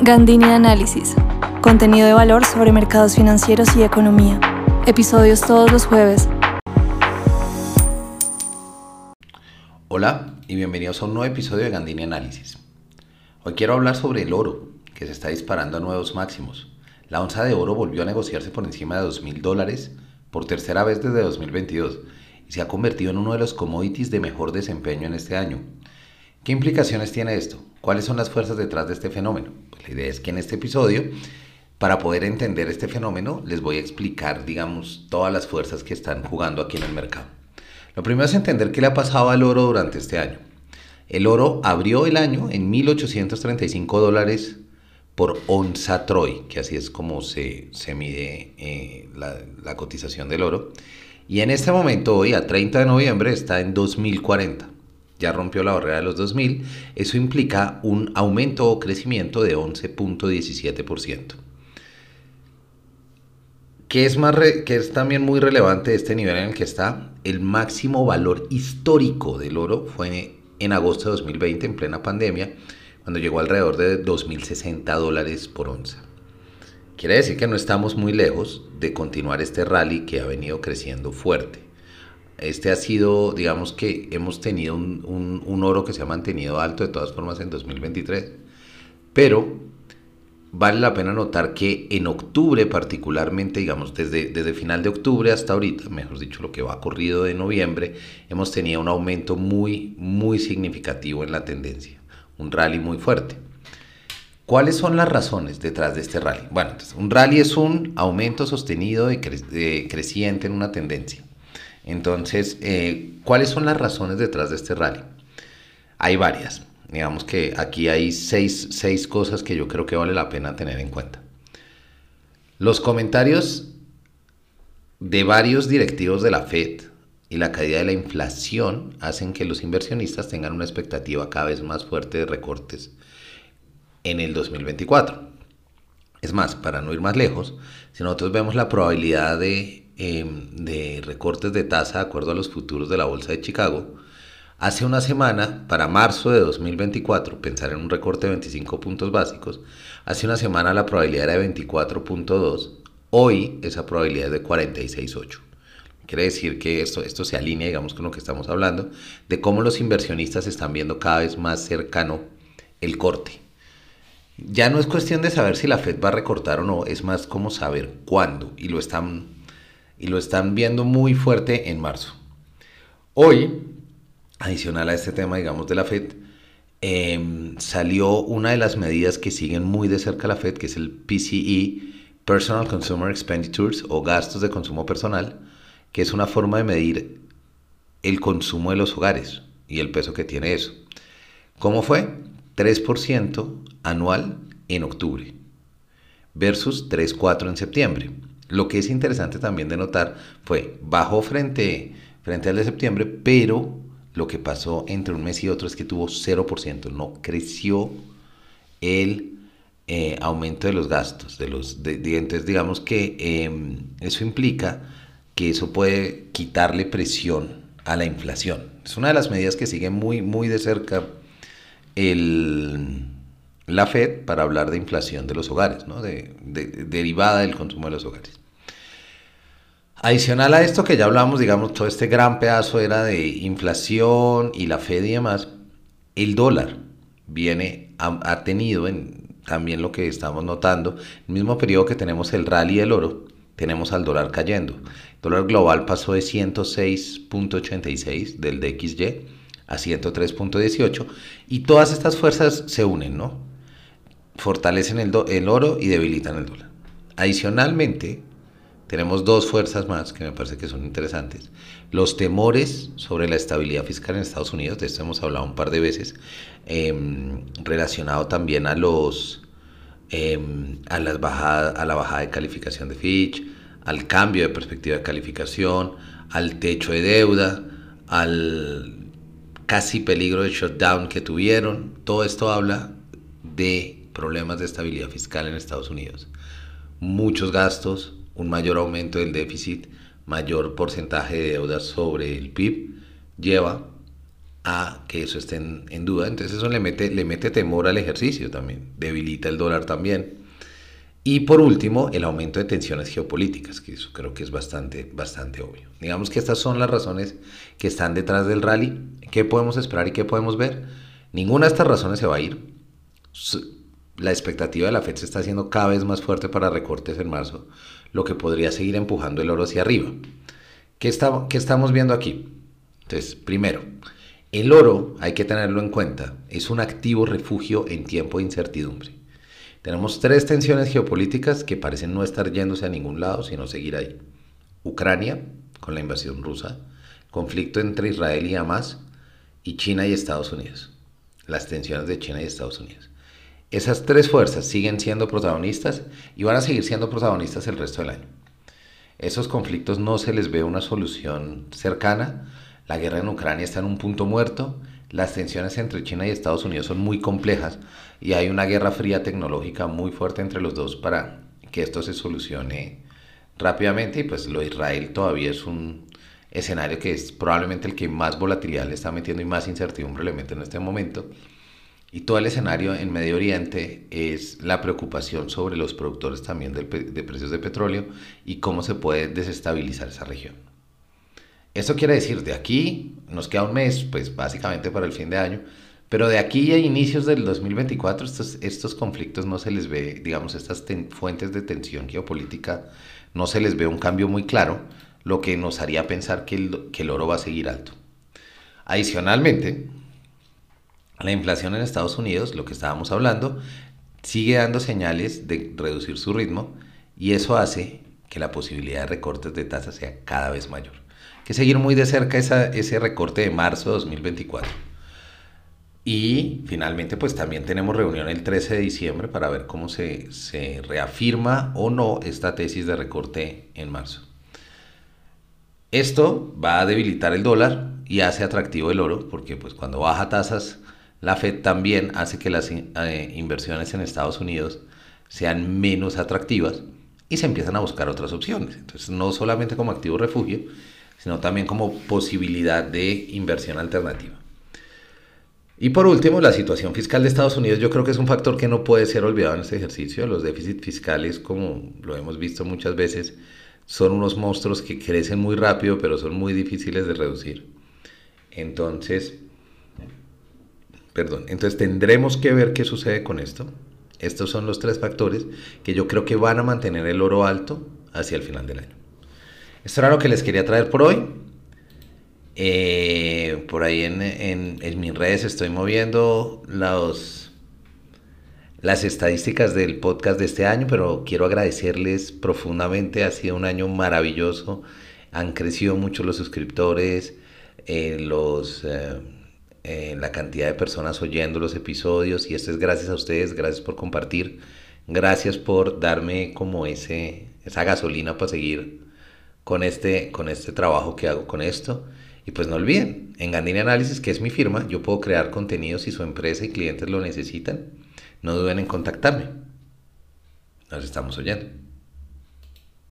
Gandini Análisis. Contenido de valor sobre mercados financieros y economía. Episodios todos los jueves. Hola y bienvenidos a un nuevo episodio de Gandini Análisis. Hoy quiero hablar sobre el oro, que se está disparando a nuevos máximos. La onza de oro volvió a negociarse por encima de 2.000 dólares por tercera vez desde 2022 y se ha convertido en uno de los commodities de mejor desempeño en este año. ¿Qué implicaciones tiene esto? ¿Cuáles son las fuerzas detrás de este fenómeno? La idea es que en este episodio, para poder entender este fenómeno, les voy a explicar, digamos, todas las fuerzas que están jugando aquí en el mercado. Lo primero es entender qué le ha pasado al oro durante este año. El oro abrió el año en 1.835 dólares por onza Troy, que así es como se, se mide eh, la, la cotización del oro. Y en este momento, hoy a 30 de noviembre, está en 2040 ya rompió la barrera de los 2.000, eso implica un aumento o crecimiento de 11.17%. ¿Qué es, más que es también muy relevante este nivel en el que está? El máximo valor histórico del oro fue en agosto de 2020, en plena pandemia, cuando llegó alrededor de 2.060 dólares por onza. Quiere decir que no estamos muy lejos de continuar este rally que ha venido creciendo fuerte. Este ha sido, digamos que hemos tenido un, oro que se ha mantenido alto de todas formas en 2023, pero vale la pena notar que en octubre particularmente, digamos desde, desde final de octubre hasta ahorita, mejor dicho lo que va corrido de noviembre, hemos tenido un aumento muy, muy significativo en la tendencia, un rally muy fuerte. ¿Cuáles son las razones detrás de este rally? Bueno, un rally es un aumento sostenido de creciente en una tendencia. Entonces, eh, ¿cuáles son las razones detrás de este rally? Hay varias. Digamos que aquí hay seis, seis cosas que yo creo que vale la pena tener en cuenta. Los comentarios de varios directivos de la Fed y la caída de la inflación hacen que los inversionistas tengan una expectativa cada vez más fuerte de recortes en el 2024. Es más, para no ir más lejos, si nosotros vemos la probabilidad de Em, de recortes de tasa de acuerdo a los futuros de la Bolsa de Chicago, hace una semana, para marzo de 2024, pensar en un recorte de 25 puntos básicos, hace una semana la probabilidad era de 24.2, hoy esa probabilidad es de 46.8. Quiere decir que esto, esto se alinea, digamos, con lo que estamos hablando, de cómo los inversionistas están viendo cada vez más cercano el corte. Ya no es cuestión de saber si la Fed va a recortar o no, es más como saber cuándo, y lo están y lo están viendo muy fuerte en marzo. Hoy, adicional a este tema, digamos, de la Fed, em, salió una de las medidas que siguen muy de cerca la Fed, que es el PCE, Personal Consumer Expenditures, o gastos de consumo personal, que es una forma de medir el consumo de los hogares y el peso que tiene eso. ¿Cómo fue? 3% anual en octubre versus 3,4 en septiembre. Lo que es interesante también de notar fue, bajó frente, frente al de septiembre, pero lo que pasó entre un mes y otro es que tuvo 0%, no creció el eh, aumento de los gastos, de los dientes. Digamos que em, eso implica que eso puede quitarle presión a la inflación. Es una de las medidas que sigue muy, muy de cerca el la Fed para hablar de inflación de los hogares, ¿no? de, derivada del consumo de los hogares. Adicional a esto que ya hablamos, digamos, todo este gran pedazo era de inflación y la Fed y demás, el dólar viene, ha, tenido en, también lo que estamos notando, el mismo periodo que tenemos el rally del oro, tenemos al dólar cayendo. El dólar global pasó de 106.86 del DXY a 103.18 y todas estas fuerzas se unen, ¿no? Fortalecen el, oro y debilitan el dólar. Adicionalmente, tenemos dos fuerzas más que me parece que son interesantes. Los temores sobre la estabilidad fiscal en Estados Unidos, de esto hemos hablado un par de veces, em, relacionado también a los em, a, las a la bajada de calificación de Fitch, al cambio de perspectiva de calificación, al techo de deuda, al casi peligro de shutdown que tuvieron. Todo esto habla de problemas de estabilidad fiscal en Estados Unidos. Muchos gastos, un mayor aumento del déficit, mayor porcentaje de deuda sobre el PIB, lleva a que eso esté en, duda. Entonces eso le mete, le mete temor al ejercicio también, debilita el dólar también. Y por último, el aumento de tensiones geopolíticas, que eso creo que es bastante, bastante obvio. Digamos que estas son las razones que están detrás del rally. ¿Qué podemos esperar y qué podemos ver? Ninguna de estas razones se va a ir. La expectativa de la Fed se está haciendo cada vez más fuerte para recortes en marzo, lo que podría seguir empujando el oro hacia arriba. ¿Qué, está, qué estamos viendo aquí? Entonces, primero, el oro, hay que tenerlo en cuenta, es un activo refugio en tiempo de incertidumbre. Tenemos tres tensiones geopolíticas que parecen no estar yéndose a ningún lado, sino seguir ahí. Ucrania, con la invasión rusa, conflicto entre Israel y Hamas, y China y Estados Unidos. Las tensiones de China y Estados Unidos. Esas tres fuerzas siguen siendo protagonistas y van a seguir siendo protagonistas el resto del año. Esos conflictos no se les ve una solución cercana, la guerra en Ucrania está en un punto muerto, las tensiones entre China y Estados Unidos son muy complejas y hay una guerra fría tecnológica muy fuerte entre los dos para que esto se solucione rápidamente y pues lo Israel todavía es un escenario que es probablemente el que más volatilidad le está metiendo y más incertidumbre le mete en este momento. Y todo el escenario en Medio Oriente es la preocupación sobre los productores también de precios de petróleo y cómo se puede desestabilizar esa región. Esto quiere decir, de aquí nos queda un mes, pues básicamente para el fin de año, pero de aquí a inicios del 2024 estos, estos conflictos no se les ve, digamos, estas fuentes de tensión geopolítica, no se les ve un cambio muy claro, lo que nos haría pensar que que el oro va a seguir alto. Adicionalmente, la inflación en Estados Unidos, lo que estábamos hablando, sigue dando señales de reducir su ritmo y eso hace que la posibilidad de recortes de tasas sea cada vez mayor que seguir muy de cerca ese recorte de marzo de 2024. Y finalmente, pues también tenemos reunión el 13 de diciembre para ver cómo se, se reafirma o no esta tesis de recorte en marzo. Esto va a debilitar el dólar y hace atractivo el oro, porque pues cuando baja tasas, la Fed también hace que las eh, inversiones en Estados Unidos sean menos atractivas y se empiezan a buscar otras opciones. Entonces, no solamente como activo refugio, sino también como posibilidad de inversión alternativa. Y por último, la situación fiscal de Estados Unidos yo creo que es un factor que no puede ser olvidado en este ejercicio. Los déficits fiscales, como lo hemos visto muchas veces, son unos monstruos que crecen muy rápido, pero son muy difíciles de reducir. Entonces, perdón, entonces tendremos que ver qué sucede con esto. Estos son los tres factores que yo creo que van a mantener el oro alto hacia el final del año. Esto era lo que les quería traer por hoy. Eh, por ahí en, mis redes estoy moviendo los, las estadísticas del podcast de este año, pero quiero agradecerles profundamente. Ha sido un año maravilloso. Han crecido mucho los suscriptores, eh, los, eh, la cantidad de personas oyendo los episodios y esto es gracias a ustedes. Gracias por compartir. Gracias por darme como ese, esa gasolina para seguir con este, con este trabajo que hago con esto. Y pues no olviden, en Gandini Análisis, que es mi firma, yo puedo crear contenido si su empresa y clientes lo necesitan. No duden en contactarme. Nos estamos oyendo.